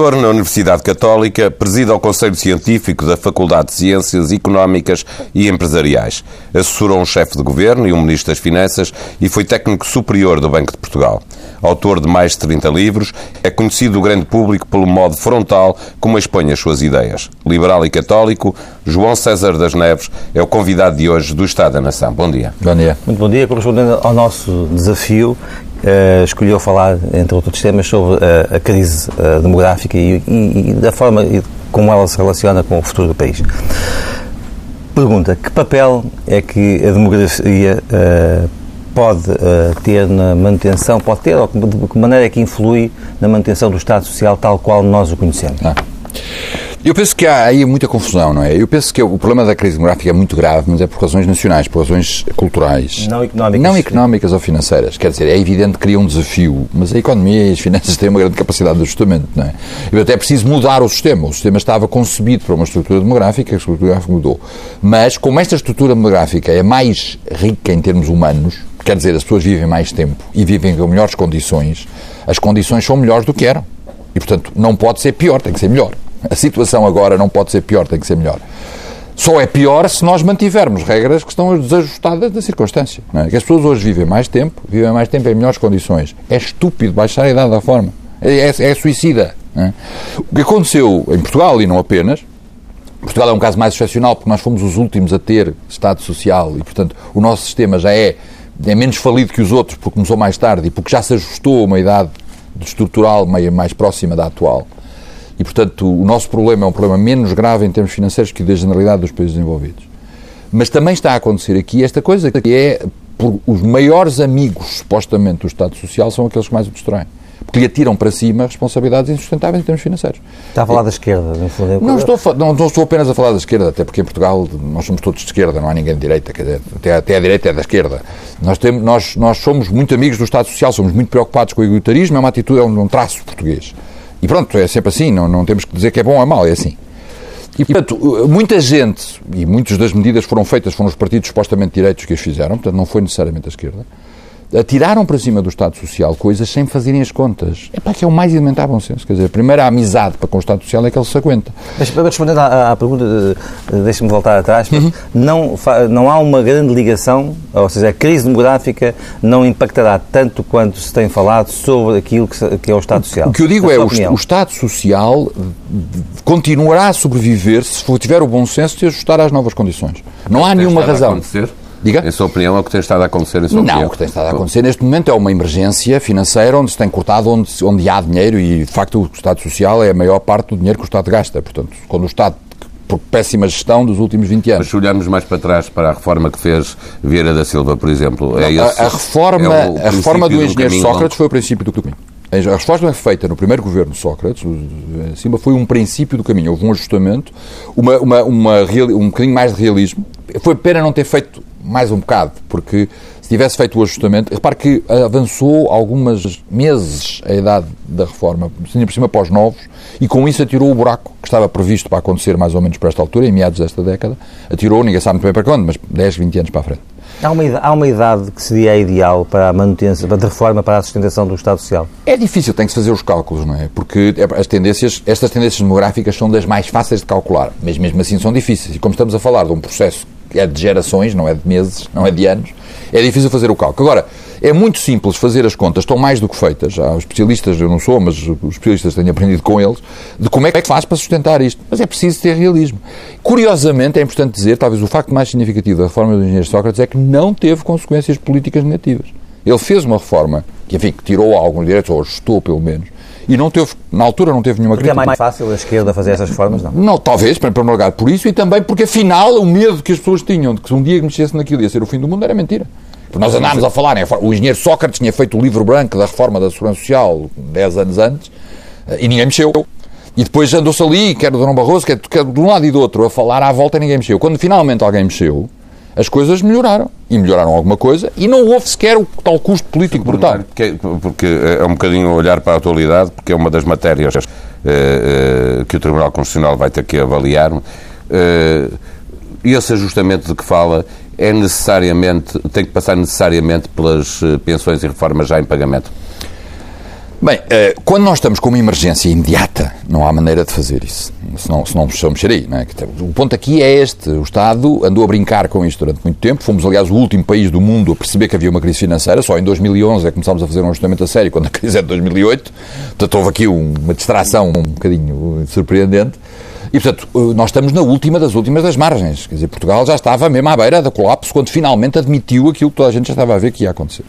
professor na Universidade Católica, preside ao Conselho Científico da Faculdade de Ciências Económicas e Empresariais. Assessorou um chefe de governo e um ministro das Finanças e foi técnico superior do Banco de Portugal. Autor de mais de 30 livros, é conhecido do grande público pelo modo frontal como expõe as suas ideias. Liberal e católico, João César das Neves é o convidado de hoje do Estado da Nação. Bom dia. Bom dia. Muito bom dia. Correspondendo ao nosso desafio, uh, escolheu falar, entre outros temas, sobre uh, a crise uh, demográfica e, e, e, da forma como ela se relaciona com o futuro do país. Pergunta: que papel é que a demografia pode ter na manutenção, pode ter, ou de que maneira é que influi na manutenção do Estado Social tal qual nós o conhecemos? Ah. Eu penso que há aí muita confusão, não é? Eu penso que o problema da crise demográfica é muito grave, mas é por razões nacionais, por razões culturais. Não económicas. Não económicas ou financeiras. Quer dizer, é evidente que cria um desafio, mas a economia e as finanças têm uma grande capacidade de ajustamento, não é? Eu até preciso mudar o sistema. O sistema estava concebido para uma estrutura demográfica, a estrutura demográfica mudou. Mas, como esta estrutura demográfica é mais rica em termos humanos, quer dizer, as pessoas vivem mais tempo e vivem com melhores condições, as condições são melhores do que eram. E, portanto, não pode ser pior, tem que ser melhor. A situação agora não pode ser pior, tem que ser melhor. Só é pior se nós mantivermos regras que estão desajustadas da circunstância. É? Que as pessoas hoje vivem mais tempo, vivem mais tempo em melhores condições. É estúpido baixar a idade da forma. É, é, é suicida. É? O que aconteceu em Portugal, e não apenas, Portugal é um caso mais excepcional porque nós fomos os últimos a ter Estado Social e, portanto, o nosso sistema já é, é menos falido que os outros porque começou mais tarde e porque já se ajustou a uma idade estrutural mais próxima da atual. E, portanto, o nosso problema é um problema menos grave em termos financeiros que o da generalidade dos países desenvolvidos. Mas também está a acontecer aqui esta coisa que é os maiores amigos, supostamente, do Estado Social são aqueles que mais o destroem. Porque lhe atiram para cima responsabilidades insustentáveis em termos financeiros. Está a falar da esquerda, no fundo. Não estou, não, não estou apenas a falar da esquerda, até porque em Portugal nós somos todos de esquerda, não há ninguém de direita, dizer, até, até a direita é da esquerda. Nós, temos, nós, nós somos muito amigos do Estado Social, somos muito preocupados com o egoísmo, é uma atitude, é um, um traço português. E pronto, é sempre assim, não, não temos que dizer que é bom ou mau, é assim. E, portanto, muita gente, e muitas das medidas foram feitas, foram os partidos supostamente direitos que as fizeram, portanto, não foi necessariamente a esquerda, atiraram para cima do Estado Social coisas sem fazerem as contas. É para que é o mais elementar bom senso. Quer dizer, a primeira amizade para com o Estado Social é que ele se aguenta. Mas para responder à, à pergunta, deixe-me voltar atrás, uhum. não, não há uma grande ligação, ou seja, a crise demográfica não impactará tanto quanto se tem falado sobre aquilo que, que é o Estado Social. O que eu digo é o, o Estado Social continuará a sobreviver se tiver o bom senso de ajustar às novas condições. Não há nenhuma razão. Acontecer? Diga? Em sua opinião, é o que tem estado a acontecer em sua Não, opinião? o que tem estado a acontecer neste momento é uma emergência financeira onde se tem cortado, onde, onde há dinheiro e, de facto, o Estado Social é a maior parte do dinheiro que o Estado gasta. Portanto, quando o Estado por péssima gestão dos últimos 20 anos. Mas se olharmos mais para trás para a reforma que fez Vieira da Silva, por exemplo, é Não, esse, a, a, reforma, é a reforma do engenheiro do Sócrates foi o princípio do caminho. A reforma feita no primeiro governo de Sócrates, acima, foi um princípio do caminho. Houve um ajustamento, uma, uma, uma, um bocadinho mais de realismo. Foi pena não ter feito mais um bocado, porque se tivesse feito o ajustamento, repare que avançou alguns meses a idade da reforma, ainda por cima para os novos, e com isso atirou o buraco que estava previsto para acontecer mais ou menos por esta altura, em meados desta década, atirou, ninguém sabe muito bem para quando, mas 10, 20 anos para a frente. Há uma, há uma idade que seria ideal para a manutenção, para a reforma, para a sustentação do Estado Social? É difícil, tem que se fazer os cálculos, não é? Porque as tendências, estas tendências demográficas são das mais fáceis de calcular, mas mesmo assim são difíceis. E como estamos a falar de um processo é de gerações, não é de meses, não é de anos, é difícil fazer o cálculo. Agora, é muito simples fazer as contas, estão mais do que feitas. Há especialistas, eu não sou, mas os especialistas tenho aprendido com eles, de como é que faz para sustentar isto. Mas é preciso ter realismo. Curiosamente, é importante dizer, talvez o facto mais significativo da reforma do engenheiro Sócrates é que não teve consequências políticas negativas. Ele fez uma reforma que, enfim, que tirou alguns direitos, ou ajustou pelo menos, e não teve, na altura não teve nenhuma porque crítica. Porque é mais fácil a esquerda fazer essas reformas, não? Não, talvez, para primeiro lugar, por isso, e também porque afinal o medo que as pessoas tinham de que um dia mexesse naquilo ia ser o fim do mundo era mentira. Porque nós andámos a falar, né? o engenheiro Sócrates tinha feito o livro branco da reforma da Segurança Social 10 anos antes eh, e ninguém mexeu. E depois andou-se ali, quer o Dom Barroso, quer, quer de um lado e do outro, a falar à volta e ninguém mexeu. Quando finalmente alguém mexeu, as coisas melhoraram. E melhoraram alguma coisa e não houve sequer o tal custo político brutal. Porque, porque é um bocadinho olhar para a atualidade, porque é uma das matérias uh, uh, que o Tribunal Constitucional vai ter que avaliar. Uh, esse ajustamento de que fala é necessariamente, tem que passar necessariamente pelas pensões e reformas já em pagamento? Bem, eh, quando nós estamos com uma emergência imediata, não há maneira de fazer isso. Senão, senão precisamos mexer aí. Não é? O ponto aqui é este. O Estado andou a brincar com isto durante muito tempo. Fomos, aliás, o último país do mundo a perceber que havia uma crise financeira. Só em 2011 é que começámos a fazer um ajustamento a sério, quando a crise é de 2008. Portanto, houve aqui uma distração um bocadinho surpreendente. E, portanto, eh, nós estamos na última das últimas das margens. Quer dizer, Portugal já estava mesmo à beira da colapso quando finalmente admitiu aquilo que toda a gente já estava a ver que ia acontecer.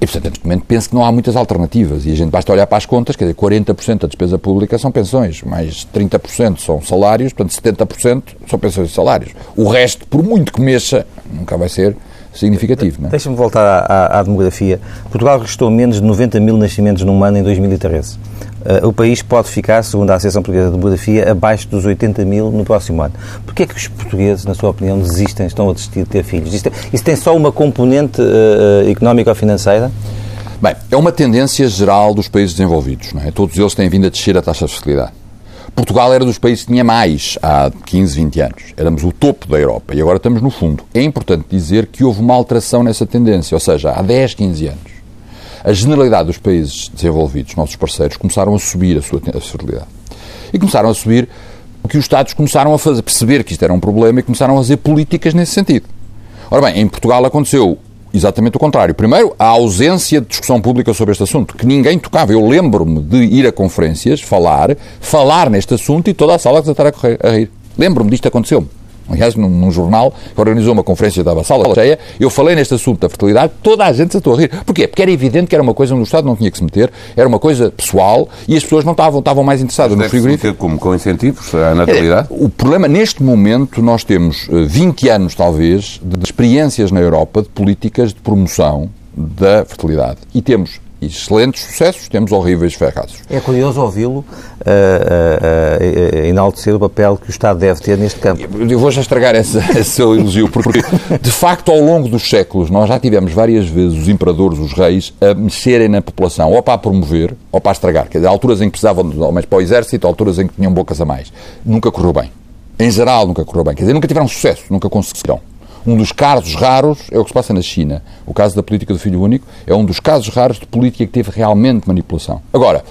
E, portanto, neste momento penso que não há muitas alternativas. E a gente basta olhar para as contas, quer dizer, 40% da despesa pública são pensões, mais 30% são salários, portanto, 70% são pensões e salários. O resto, por muito que mexa, nunca vai ser significativo. É? Deixa-me voltar à, à, demografia. Portugal restou menos de 90 mil nascimentos num ano em 2013. Uh, o país pode ficar, segundo a Associação Portuguesa de Demografia, abaixo dos 80 mil no próximo ano. Porquê é que os portugueses, na sua opinião, desistem, estão a desistir de ter filhos? Isto, isso tem só uma componente uh, económica ou financeira? Bem, é uma tendência geral dos países desenvolvidos. Não é? Todos eles têm vindo a descer a taxa de fertilidade. Portugal era dos países que tinha mais há 15, 20 anos. Éramos o topo da Europa e agora estamos no fundo. É importante dizer que houve uma alteração nessa tendência, ou seja, há 10, 15 anos a generalidade dos países desenvolvidos, nossos parceiros, começaram a subir a sua fertilidade. E começaram a subir porque os Estados começaram a fazer, perceber que isto era um problema e começaram a fazer políticas nesse sentido. Ora bem, em Portugal aconteceu exatamente o contrário. Primeiro, a ausência de discussão pública sobre este assunto, que ninguém tocava. Eu lembro-me de ir a conferências, falar, falar neste assunto e toda a sala que correr, a rir. Lembro-me disto aconteceu-me aliás, num, num, jornal que organizou uma conferência, estava a sala cheia, eu falei neste assunto da fertilidade, toda a gente se estou a rir. Porquê? Porque era evidente que era uma coisa onde o Estado não tinha que se meter, era uma coisa pessoal e as pessoas não estavam, estavam mais interessadas no frigorífico. como com incentivos à natalidade? É, o problema, neste momento, nós temos 20 eh, anos, talvez, de experiências na Europa de políticas de promoção da fertilidade. E temos excelentes sucessos, temos horríveis fracassos. É curioso ouvi-lo uh, uh, uh, enaltecer o papel que o Estado deve ter neste campo. Eu vou já estragar esse, esse seu elogio, porque, de facto, ao longo dos séculos, nós já tivemos várias vezes os imperadores, os reis, a mexerem na população, ou para a promover, ou para a estragar. Quer dizer, alturas em que precisavam de homens para o exército, alturas em que tinham bocas a mais. Nunca correu bem. Em geral, nunca correu bem. Quer dizer, nunca tiveram sucesso, nunca conseguiram. Um dos casos raros é o que se passa na China. O caso da política do filho único é um dos casos raros de política que teve realmente manipulação. Agora,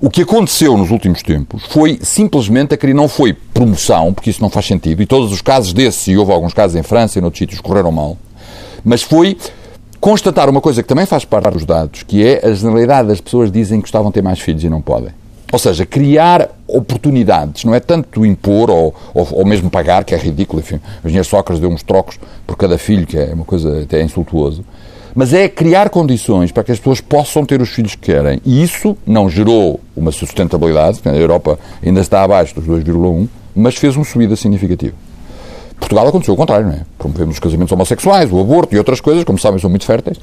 o que aconteceu nos últimos tempos foi simplesmente a não foi promoção, porque isso não faz sentido, e todos os casos desses, e houve alguns casos em França e noutros sítios, correram mal, mas foi constatar uma coisa que também faz parte dos dados, que é a generalidade das pessoas dizem que gostavam de ter mais filhos e não podem. Ou seja, criar oportunidades, não é tanto impor ou, ou, ou mesmo pagar, que é ridículo, enfim. O engenheiro Sócrates deu uns trocos por cada filho, que é uma coisa até insultuoso. Mas é criar condições para que as pessoas possam ter os filhos que querem. E isso não gerou uma sustentabilidade, a Europa ainda está abaixo dos 2,1, mas fez uma subida significativa. Portugal aconteceu o contrário, não é? Promovemos os casamentos homossexuais, o aborto e outras coisas, como sabem, são muito férteis,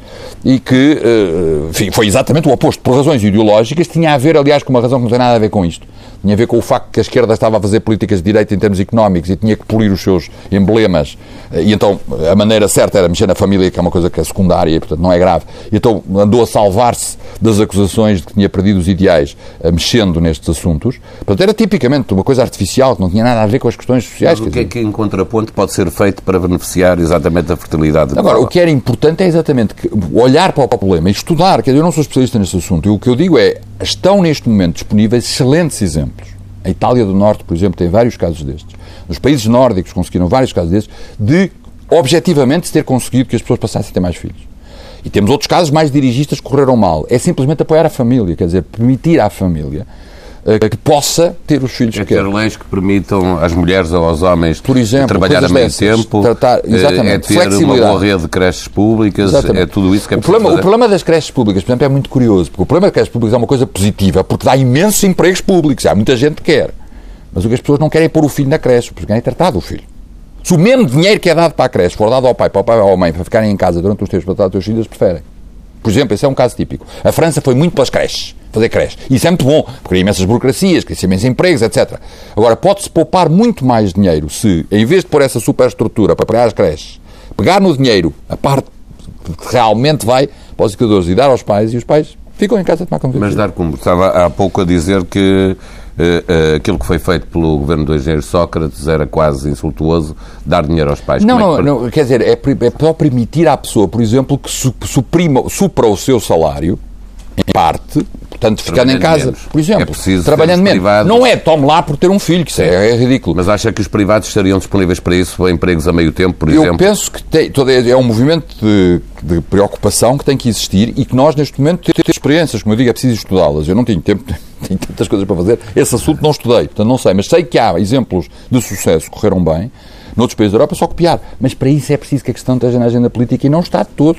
e que, eh, enfim, foi exatamente o oposto. Por razões ideológicas, tinha a ver, aliás, com uma razão que não tem nada a ver com isto. Tinha a ver com o facto que a esquerda estava a fazer políticas de direita em termos económicos e tinha que polir os seus emblemas. E então a maneira certa era mexer na família, que é uma coisa que é secundária e, portanto, não é grave. E então andou a salvar-se das acusações de que tinha perdido os ideais eh, mexendo nestes assuntos. Portanto, era tipicamente uma coisa artificial, que não tinha nada a ver com as questões sociais. Mas o que é que, em contraponto, pode ser feito para beneficiar exatamente a fertilidade? Agora, o que era importante é exatamente olhar para o problema e estudar. Quer dizer, eu não sou especialista neste assunto. E o que eu digo é, estão neste momento disponíveis excelentes exemplos. A Itália do Norte, por exemplo, tem vários casos destes. Os países nórdicos conseguiram vários casos destes de, objetivamente, ter conseguido que as pessoas passassem a ter mais filhos. E temos outros casos mais dirigistas que correram mal. É simplesmente apoiar a família, quer dizer, permitir à família que possa ter os filhos é que ter leis que permitam às mulheres ou aos homens Por exemplo, trabalhar a meio tempo, tratar, eh, exatamente, é ter uma boa rede de creches públicas, exatamente. é tudo isso que é o problema, fazer. o problema das creches públicas, por exemplo, é muito curioso, porque o problema das creches públicas é uma coisa positiva, porque dá imensos empregos públicos, há muita gente que quer. Mas o que as pessoas não querem é pôr o filho na creche, porque querem tratar do filho. Se o mesmo dinheiro que é dado para a creche for dado ao pai, para o pai ou à mãe, para ficarem em casa durante os tempos para tratar dos seus filhos, eles preferem. Por exemplo, esse é um caso típico. A França foi muito pelas creches, fazer creche. Isso é muito bom, porque cria imensas burocracias, cria imensos empregos, etc. Agora, pode-se poupar muito mais dinheiro se, em vez de pôr essa superestrutura para pagar as creches, pegar no dinheiro a parte que realmente vai para os educadores e dar aos pais, e os pais ficam em casa a tomar conta. Mas dar como estava há pouco a dizer que aquilo que foi feito pelo governo do engenheiro Sócrates era quase insultuoso dar dinheiro aos pais. Não, é não, não, quer dizer, é, é para permitir à pessoa, por exemplo, que suprima, supra o seu salário, em parte, Portanto, ficando em casa, menos. por exemplo, É trabalhando menos. privados. Não é tome lá por ter um filho, que isso é, é ridículo. Mas acha que os privados estariam disponíveis para isso, empregos a meio tempo, por Eu exemplo? penso que tem, todo, é um movimento de, de preocupação que tem que existir e que nós, neste momento, temos experiências, como eu digo, é preciso estudá-las. Eu não tenho tempo, tenho tantas coisas para fazer. Esse assunto não estudei, portanto não sei, mas sei que há exemplos de sucesso que correram bem noutros países da Europa, só copiar. Mas para isso é preciso que a questão esteja na agenda política e não está de todo.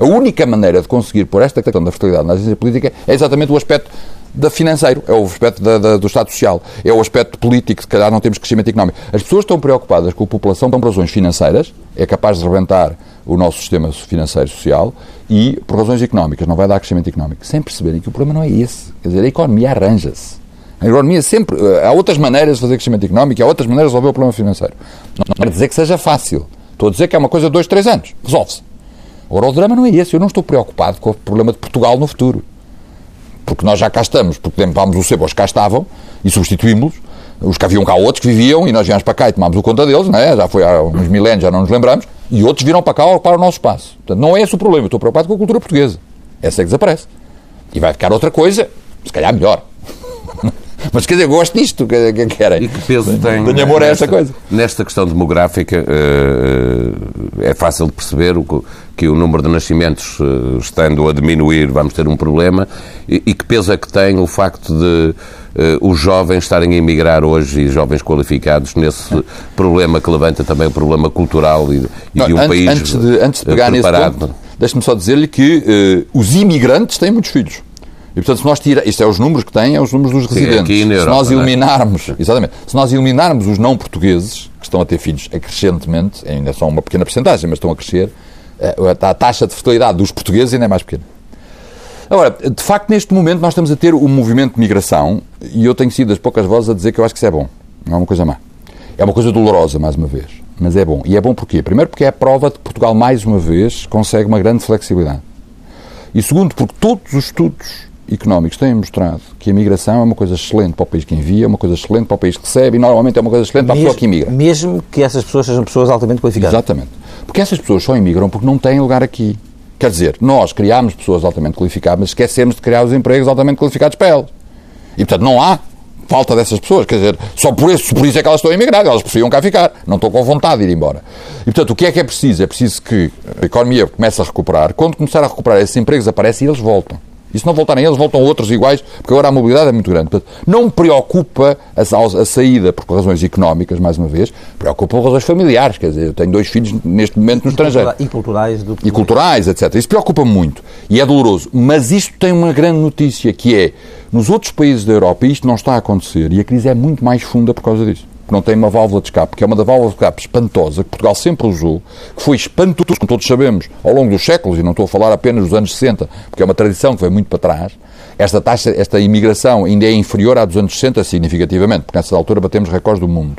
A única maneira de conseguir pôr esta questão da fertilidade na agenda política é exatamente o aspecto da financeiro, é o aspecto da- da- do Estado Social, é o aspecto político, se calhar não temos crescimento económico. As pessoas estão preocupadas com a população por razões financeiras, é capaz de rebentar o nosso sistema financeiro social, e por razões económicas, não vai dar crescimento económico, sem perceberem que o problema não é esse. Quer dizer, a economia arranja-se. A economia sempre. eh, Há outras maneiras de fazer crescimento económico, há outras maneiras de resolver o problema financeiro. Não não quer dizer que seja fácil. Estou a dizer que é uma coisa de dois, três anos. Resolve-se. Agora, o drama não é esse. Eu não estou preocupado com o problema de Portugal no futuro. Porque nós já cá estamos, porque sebo, os cá estavam e substituímos. Os que haviam cá outros que viviam e nós viemos para cá e tomámos o conta deles, não é? já foi há uns milénios, já não nos lembramos, e outros viram para cá ocupar o nosso espaço. Portanto, não é esse o problema. Eu estou preocupado com a cultura portuguesa. Essa é que desaparece. E vai ficar outra coisa, se calhar melhor. Mas quer dizer, eu gosto disto, que, que querem. E que peso tem. Tenho amor a essa nesta- coisa. Nesta questão demográfica, eh, é fácil de perceber que, o número de nascimentos, eh, estando a diminuir, vamos ter um problema. E, que peso é que tem o facto de eh, os jovens estarem a emigrar hoje e jovens qualificados nesse problema que levanta também o problema cultural e, e de um Não, antes, país antes de, antes de eh, pegar nesse preparado? ponto, deixe-me só dizer-lhe que eh, os imigrantes têm muitos filhos. E, portanto, se nós tira, isto é os números que têm, é os números dos residentes. aqui na se Europa, nós não é? eliminarmos, exatamente, se nós eliminarmos os não portugueses, que estão a ter filhos acrescentemente, ainda são uma pequena porcentagem, mas estão a crescer, eh, a taxa de fertilidade dos portugueses ainda é mais pequena. Agora, de facto, neste momento nós estamos a ter um movimento de migração e eu tenho sido das poucas vozes a dizer que eu acho que isso é bom. Não é uma coisa má. É uma coisa dolorosa, mais uma vez. Mas é bom. E é bom porquê? Primeiro porque é a prova de que Portugal, mais uma vez, consegue uma grande flexibilidade. E segundo, porque todos os estudos económicos têm mostrado que a migração é uma coisa excelente para o país que envia, uma coisa excelente para o país que recebe e normalmente é uma coisa excelente para a pessoa que imigra. mesmo que essas pessoas sejam pessoas altamente qualificadas. Exatamente. Porque essas pessoas só imigram porque não têm lugar aqui. Quer dizer, nós criámos pessoas altamente qualificadas, mas esquecemos de criar os empregos altamente qualificados para elas. E, portanto, não há falta dessas pessoas. Quer dizer, só por isso, por isso é que elas estão a emigrar. Elas preferiam cá ficar. Não estão com vontade de ir embora. E, portanto, o que é que é preciso? É preciso que a economia comece a recuperar. Quando começar a recuperar, esses empregos aparecem e eles voltam. E se não voltarem eles, voltam outros iguais, porque agora a mobilidade é muito grande. Portanto, não me preocupa a, a saída por razões económicas, mais uma vez, preocupa por razões familiares. Quer dizer, eu tenho dois filhos neste momento no estrangeiro E culturais do e culturais, etc. Isso preocupa-me muito e é doloroso. Mas isto tem uma grande notícia que é, nos outros países da Europa isto não está a acontecer e a crise é muito mais funda por causa disso. Porque não tem uma válvula de escape, que é uma da válvula de escape espantosa, que Portugal sempre usou, que foi espantoso, como todos sabemos, ao longo dos séculos, e não estou a falar apenas dos anos 60, porque é uma tradição que vem muito para trás. Esta taxa, esta imigração ainda é inferior à dos anos 60 significativamente, porque nessa altura batemos recordes do mundo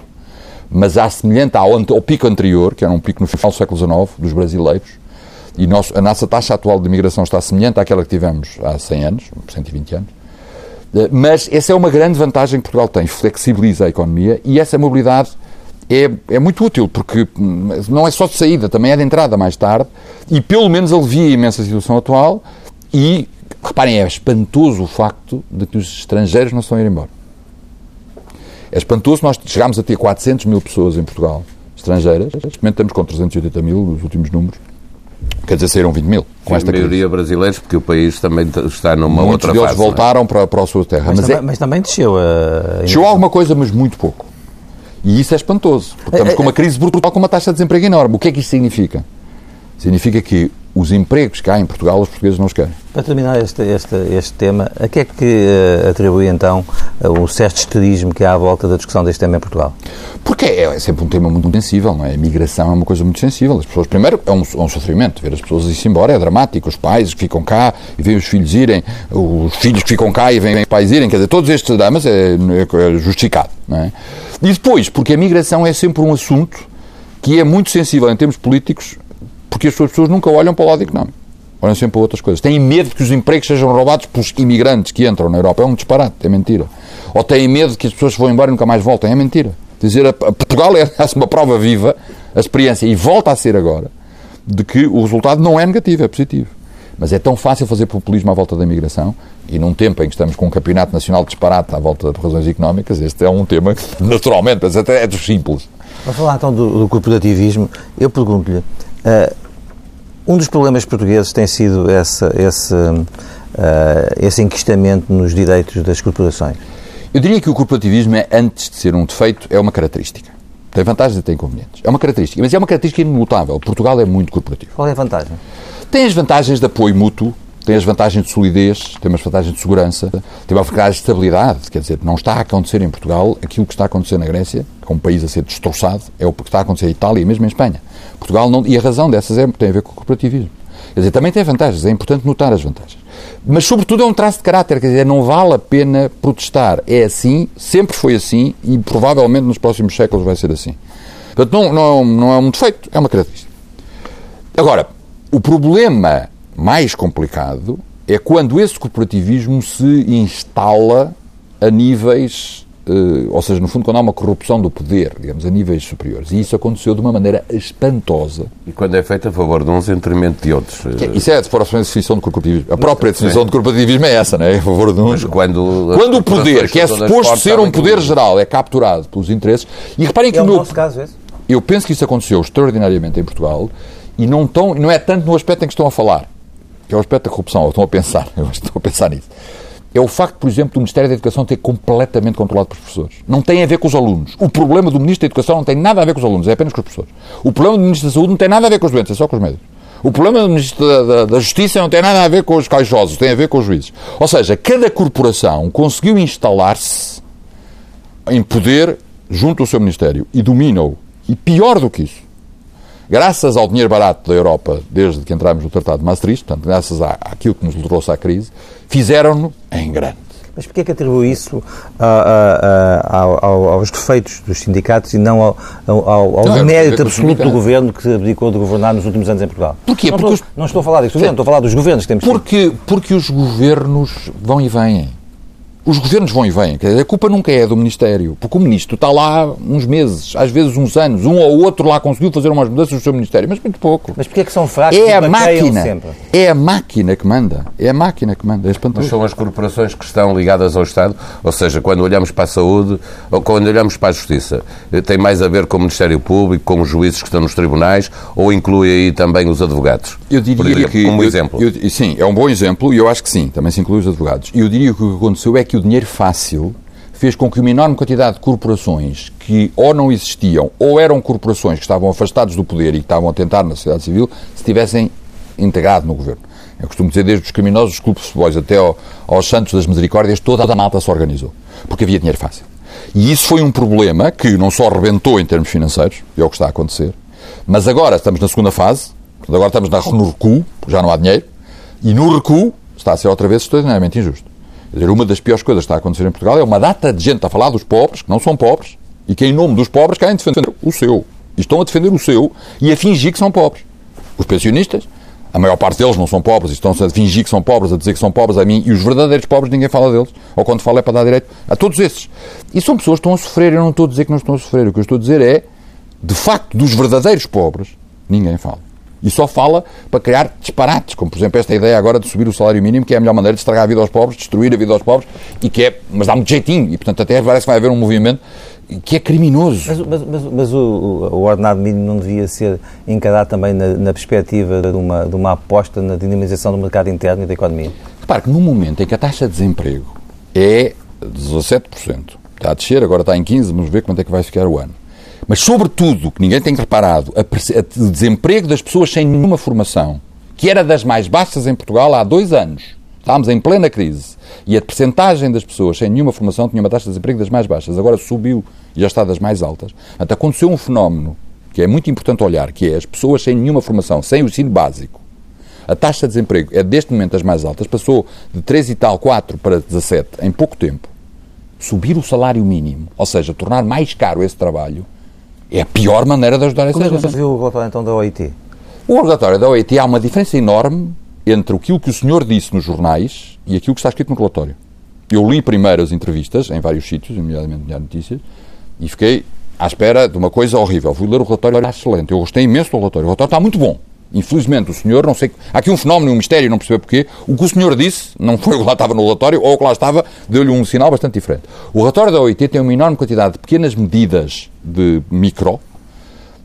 mas à semelhante ao, ao pico anterior, que era um pico no final do século XIX, dos brasileiros, e nosso- a nossa taxa atual de imigração está semelhante àquela que tivemos há 100 anos, 120 anos, mas essa é uma grande vantagem que Portugal tem, flexibiliza a economia e essa mobilidade é, é muito útil, porque hum, não é só de saída, também é de entrada mais tarde, e pelo menos alivia a situação atual e, reparem, é espantoso o facto de que os estrangeiros não estão a ir embora. É espantoso, nós chegámos a ter 400 mil pessoas em Portugal, estrangeiras, neste momento estamos com 380 mil, nos últimos números, quer dizer, saíram 20 mil com a esta crise. maioria brasileiros, porque o país também está numa Muitos outra deles fase. não é? voltaram para, para a sua terra, Mas, mas, também, é, mas também desceu a. Desceu alguma coisa, mas muito pouco. E isso é espantoso. Porque estamos com uma crise brutal, com uma taxa de desemprego enorme. O que é que isso significa? Significa que os empregos que há em Portugal, os portugueses não os querem. Para terminar este, este, este tema, a que é que eh, atribui então eh, o certo esterismo que há à volta da discussão deste tema em Portugal? Porque é, é sempre um tema muito sensível, não é? A migração é uma coisa muito sensível. As pessoas, primeiro, é um, é um sofrimento. Ver as pessoas ir-se embora é dramático. Os pais que ficam cá e veem os filhos irem, os filhos que ficam cá e veem os pais irem. Quer dizer, todos estes dramas é, é justificado, não é? E depois, porque a migração é sempre um assunto que é muito sensível em termos políticos, porque as pessoas nunca olham para o lado económico. Olham sempre para outras coisas. Têm medo que os empregos sejam roubados pelos imigrantes que entram na Europa. É um disparate, é mentira. Ou têm medo que as pessoas vão embora e nunca mais voltem. É mentira. Quer dizer, Portugal é uma prova viva, a experiência, e volta a ser agora, de que o resultado não é negativo, é positivo. Mas é tão fácil fazer populismo à volta da imigração e num tempo em que estamos com um campeonato nacional disparate à volta de razões económicas, este é um tema que, naturalmente, mas até é dos simples. Vamos falar então do, do corporativismo. Eu pergunto-lhe, uh, um dos problemas portugueses tem sido essa, esse, uh, esse enquistamento nos direitos das corporações? Eu diria que o corporativismo, é, antes de ser um defeito, é uma característica. Tem vantagens e tem inconvenientes. É uma característica, mas é uma característica inelutável. Portugal é muito corporativo. Qual é a vantagem? Tem as vantagens de apoio mútuo, tem as vantagens de solidez, tem as vantagens de segurança, tem uma vantagem de estabilidade. Quer dizer, não está a acontecer em Portugal aquilo que está a acontecer na Grécia, que é um país a ser destroçado, é o que está a acontecer em Itália e mesmo em Espanha. Portugal não. E a razão dessas é, tem a ver com o corporativismo. Quer dizer, também tem vantagens, é importante notar as vantagens. Mas, sobretudo, é um traço de caráter, quer dizer, não vale a pena protestar. É assim, sempre foi assim e provavelmente nos próximos séculos vai ser assim. Portanto, não, não, não é um defeito, é uma característica. Agora, o problema mais complicado é quando esse corporativismo se instala a níveis Uh, ou seja, no fundo, quando há uma corrupção do poder, digamos, a níveis superiores. E isso aconteceu de uma maneira espantosa. E quando é feito a favor de uns em detrimento de outros. É, isso é a definição de corporativismo. A própria definição de corporativismo é essa, não é? A favor de uns. Mas quando, quando o poder, que é suposto ser um poder geral, é capturado pelos interesses. E reparem que é o meu. nosso caso esse? Eu penso que isso aconteceu extraordinariamente em Portugal e não, tão, não é tanto no aspecto em que estão a falar, que é o aspecto da corrupção, estão a pensar, eu a pensar nisso é o facto, por exemplo, do Ministério da Educação ter completamente controlado pelos professores. Não tem a ver com os alunos. O problema do Ministro da Educação não tem nada a ver com os alunos, é apenas com os professores. O problema do Ministro da Saúde não tem nada a ver com os doentes, é só com os médicos. O problema do Ministro da, da, da, Justiça não tem nada a ver com os caixosos, tem a ver com os juízes. Ou seja, cada corporação conseguiu instalar-se em poder junto ao seu Ministério e domina-o. E pior do que isso, graças ao dinheiro barato da Europa, desde que entramos no Tratado de Maastricht, portanto, graças à, àquilo que nos trouxe à crise, fizeram-no em grande. Mas porquê é que atribui isso a, a, a, aos defeitos dos sindicatos e não ao, ao, ao não, demérito absoluto do governo que abdicou de governar nos últimos anos em Portugal? Porquê? Não, porque estou, os... não estou a falar governo, estou a falar dos governos que temos porque, porque os governos vão e vêm. Os governos vão e vêm. Quer dizer, a culpa nunca é do Ministério. Porque o Ministro está lá uns meses, às vezes uns anos. Um ou outro lá conseguiu fazer umas mudanças no seu Ministério, mas muito pouco. Mas porquê é que são fracos é a máquina sempre? É a máquina que manda. É a máquina que manda. É mas são as corporações que estão ligadas ao Estado? Ou seja, quando olhamos para a saúde ou quando olhamos para a Justiça, eh, tem mais a ver com o Ministério Público, com os juízes que estão nos tribunais ou inclui aí também os advogados? Eu diria exemplo, que... Como eu, exemplo. Eu, sim, é um bom exemplo e eu acho que sim, também se inclui os advogados. E eu diria que o que aconteceu é que o dinheiro fácil fez com que uma enorme quantidade de corporações que ou não existiam ou eram corporações que estavam afastados do poder e que estavam a tentar na sociedade civil se tivessem integrado no governo. Eu costumo dizer, desde os criminosos dos clubes de futebol até ao, aos santos das misericórdias, toda a malta se organizou, porque havia dinheiro fácil. E isso foi um problema que não só rebentou em termos financeiros, é o que está a acontecer, mas agora estamos na segunda fase, agora estamos no recuo, já não há dinheiro, e no recuo está a ser outra vez extraordinariamente injusto. Dizer, uma das piores coisas que está a acontecer em Portugal é uma data de gente a falar dos pobres, que não são pobres, e que em nome dos pobres querem defender o seu. E estão a defender o seu e a fingir que são pobres. Os pensionistas, a maior parte deles não são pobres, e estão a fingir que são pobres, a dizer que são pobres a mim, e os verdadeiros pobres ninguém fala deles, ou quando fala é para dar direito a todos esses. E são pessoas que estão a sofrer, eu não estou a dizer que não estão a sofrer, o que eu estou a dizer é, de facto, dos verdadeiros pobres, ninguém fala. E só fala para criar disparates, como por exemplo esta ideia agora de subir o salário mínimo, que é a melhor maneira de estragar a vida aos pobres, destruir a vida aos pobres, e que é, mas dá muito jeitinho, e portanto até parece que vai haver um movimento que é criminoso. Mas, mas, mas, mas o, o, ordenado mínimo não devia ser encarado também na, na, perspectiva de uma, de uma aposta na dinamização do mercado interno e da economia? Repare que no momento em que a taxa de desemprego é 17%, está a descer, agora está em 15%, vamos ver quanto é que vai ficar o ano. Mas, sobretudo, que ninguém tem reparado, o desemprego das pessoas sem nenhuma formação, que era das mais baixas em Portugal há dois anos. Estávamos em plena crise. E a percentagem das pessoas sem nenhuma formação tinha uma taxa de desemprego das mais baixas. Agora subiu e já está das mais altas. Portanto, aconteceu um fenómeno que é muito importante olhar, que é as pessoas sem nenhuma formação, sem o ensino básico. A taxa de desemprego é, deste momento, das mais altas. Passou de 3 e tal, 4 para 17 em pouco tempo. Subir o salário mínimo, ou seja, tornar mais caro esse trabalho, é a pior maneira de ajudar essa gente. Como é que viu o relatório então da OIT? O relatório da OIT há uma diferença enorme entre aquilo que o senhor disse nos jornais e aquilo que está escrito no relatório. Eu li primeiro as entrevistas em vários sítios, nomeadamente Diário Notícias, e fiquei à espera de uma coisa horrível. Fui ler o relatório, era excelente. Eu gostei imenso do relatório. O relatório está muito bom. Infelizmente, o senhor, não sei. Há aqui um fenómeno, um mistério, não percebeu porquê. O que o senhor disse, não foi o que lá estava no relatório, ou o que lá estava, deu-lhe um sinal bastante diferente. O relatório da OIT tem uma enorme quantidade de pequenas medidas de micro,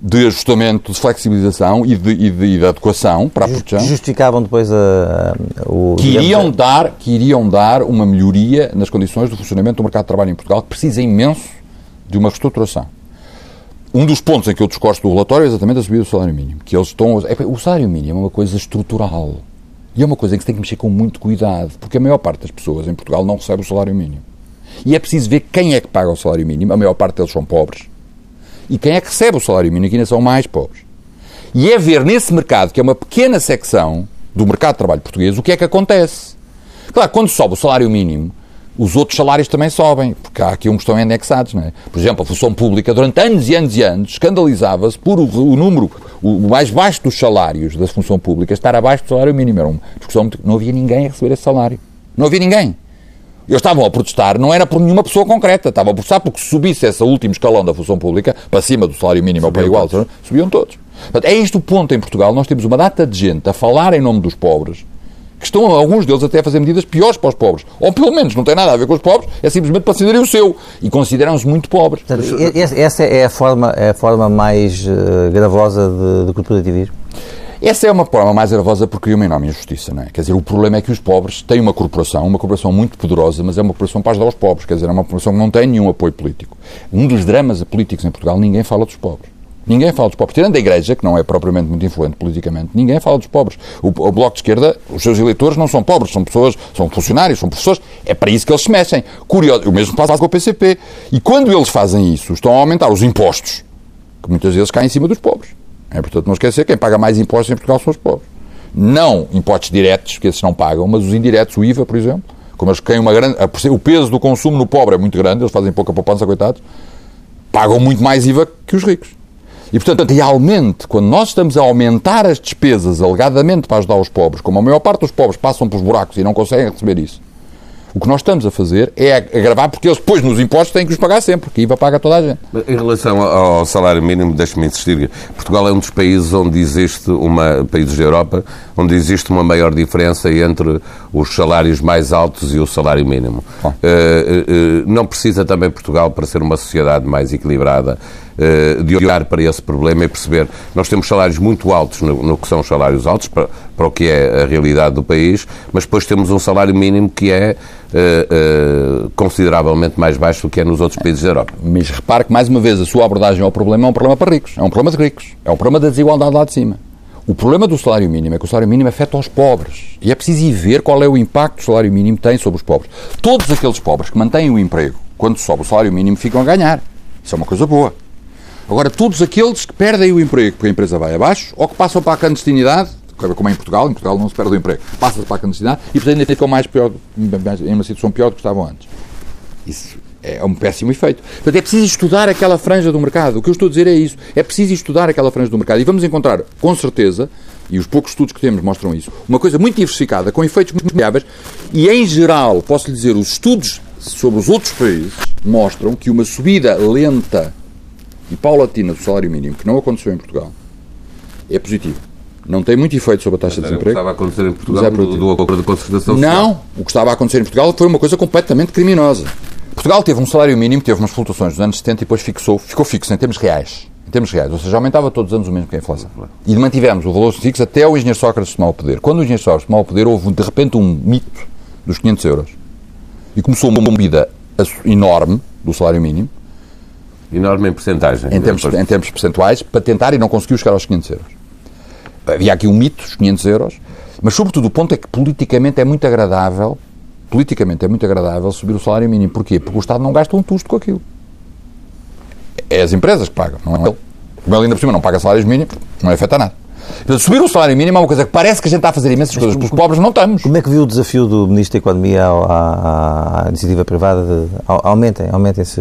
de ajustamento, de flexibilização e de, e de, e de adequação para a produção. Justificavam depois a, a, o. Que iriam, dar, que iriam dar uma melhoria nas condições do funcionamento do mercado de trabalho em Portugal, que precisa imenso de uma reestruturação. Um dos pontos em que eu discordo do relatório é exatamente a subida do salário mínimo. Que eles estão. É, o salário mínimo é uma coisa estrutural. E é uma coisa em que se tem que mexer com muito cuidado, porque a maior parte das pessoas em Portugal não recebe o salário mínimo. E é preciso ver quem é que paga o salário mínimo. A maior parte deles são pobres. E quem é que recebe o salário mínimo, que ainda são mais pobres. E é ver nesse mercado, que é uma pequena secção do mercado de trabalho português, o que é que acontece. Claro, quando sobe o salário mínimo, os outros salários também sobem, porque há aqui uns que estão indexados. Não é? Por exemplo, a função pública, durante anos e anos e anos, escandalizava-se por o, o, número o mais baixo dos salários da função pública estar abaixo do salário mínimo. Era uma discussão muito... Não havia ninguém a receber esse salário. Não havia ninguém. Eles estavam a protestar, não era por nenhuma pessoa concreta, estavam a protestar porque se subisse esse último escalão da função pública, para cima do salário mínimo ou para igual, todos. subiam todos. Portanto, é este o ponto em Portugal. Nós temos uma data de gente a falar em nome dos pobres, que estão, alguns deles, até a fazer medidas piores para os pobres. Ou pelo menos não tem nada a ver com os pobres, é simplesmente para decidirem o seu. E consideram-se muito pobres. Portanto, essa é a forma, é a forma mais uh, gravosa de, de corporativismo? Essa é uma forma mais gravosa porque cria uma enorme injustiça, não é? Quer dizer, o problema é que os pobres têm uma corporação, uma corporação muito poderosa, mas é uma corporação para ajudar os pobres, quer dizer, é uma corporação que não tem nenhum apoio político. Um dos dramas políticos em Portugal, ninguém fala dos pobres. Ninguém fala dos pobres. Tirando a Igreja, que não é propriamente muito influente politicamente, ninguém fala dos pobres. O, o, Bloco de Esquerda, os seus eleitores não são pobres, são pessoas, são funcionários, são professores. É para isso que eles se mexem. Curioso, o mesmo passa com o PCP. E quando eles fazem isso, estão a aumentar os impostos, que muitas vezes caem em cima dos pobres. É, portanto, não esquecer, quem paga mais impostos em Portugal são os pobres. Não impostos diretos, que esses não pagam, mas os indiretos, o IVA, por exemplo, como eles têm uma grande. O peso do consumo no pobre é muito grande, eles fazem pouca poupança, coitados, pagam muito mais IVA que os ricos. E, portanto, realmente, quando nós estamos a aumentar as despesas alegadamente para ajudar os pobres, como a maior parte dos pobres passam pelos buracos e não conseguem receber isso, o que nós estamos a fazer é agravar, porque eles depois nos impostos têm que os pagar sempre, porque IVA paga toda a gente. Em relação ao salário mínimo, deixe-me insistir, Portugal é um dos países onde existe uma, países da Europa, onde existe uma maior diferença entre os salários mais altos e o salário mínimo. Uh, não precisa também Portugal, para ser uma sociedade mais equilibrada, de olhar para esse problema e perceber nós temos salários muito altos no, no que são os salários altos para, para, o que é a realidade do país, mas depois temos um salário mínimo que é uh, uh, consideravelmente mais baixo do que é nos outros países da Europa. Mas repare que, mais uma vez, a sua abordagem ao problema é um problema para ricos, é um problema de ricos, é um problema da desigualdade lá de cima. O problema do salário mínimo é que o salário mínimo afeta os pobres. E é preciso ir ver qual é o impacto que o salário mínimo tem sobre os pobres. Todos aqueles pobres que mantêm o emprego, quando sobe o salário mínimo, ficam a ganhar. Isso é uma coisa boa. Agora, todos aqueles que perdem o emprego porque a empresa vai abaixo ou que passam para a clandestinidade, como é em Portugal, em Portugal não se perde o emprego, passa-se para a clandestinidade e, portanto, ainda ficam mais pior, em uma situação pior do que estavam antes. Isso é um péssimo efeito. Portanto, é preciso estudar aquela franja do mercado. O que eu estou a dizer é isso. É preciso estudar aquela franja do mercado. E vamos encontrar, com certeza, e os poucos estudos que temos mostram isso, uma coisa muito diversificada, com efeitos muito variáveis, e em geral, posso lhe dizer, os estudos sobre os outros países mostram que uma subida lenta e paulatina do salário mínimo, que não aconteceu em Portugal, é positivo. Não tem muito efeito sobre a taxa de desemprego. O que estava a acontecer em Portugal é do, do acordo de concertação Não, o que estava a acontecer em Portugal foi uma coisa completamente criminosa. Portugal teve um salário mínimo, teve umas flutuações nos anos 70 e depois fixou, ficou fixo em termos reais. Em termos reais, ou seja, aumentava todos os anos o mesmo que a inflação. E mantivemos o valor fixo até o engenheiro Sócrates tomar o poder. Quando o engenheiro Sócrates tomar o poder, houve de repente um mito dos 500 euros. E começou uma subida enorme do salário mínimo, Enorme em porcentagem. Em termos, em termos percentuais, para tentar e não conseguiu chegar aos 500 euros. Havia aqui um mito, os 500 euros, mas sobretudo o ponto é que politicamente é muito agradável, politicamente é muito agradável subir o salário mínimo. Porquê? Porque o Estado não gasta um tusto com aquilo. É as empresas que pagam, não é ele. Como ele ainda por cima não paga salários mínimos, não afeta nada. Portanto, subir o salário mínimo é uma coisa que parece que a gente está a fazer imensas coisas, pelos pobres não estamos. Como é que viu o desafio do Ministro da Economia à, à, à iniciativa privada de aumentem, aumentem-se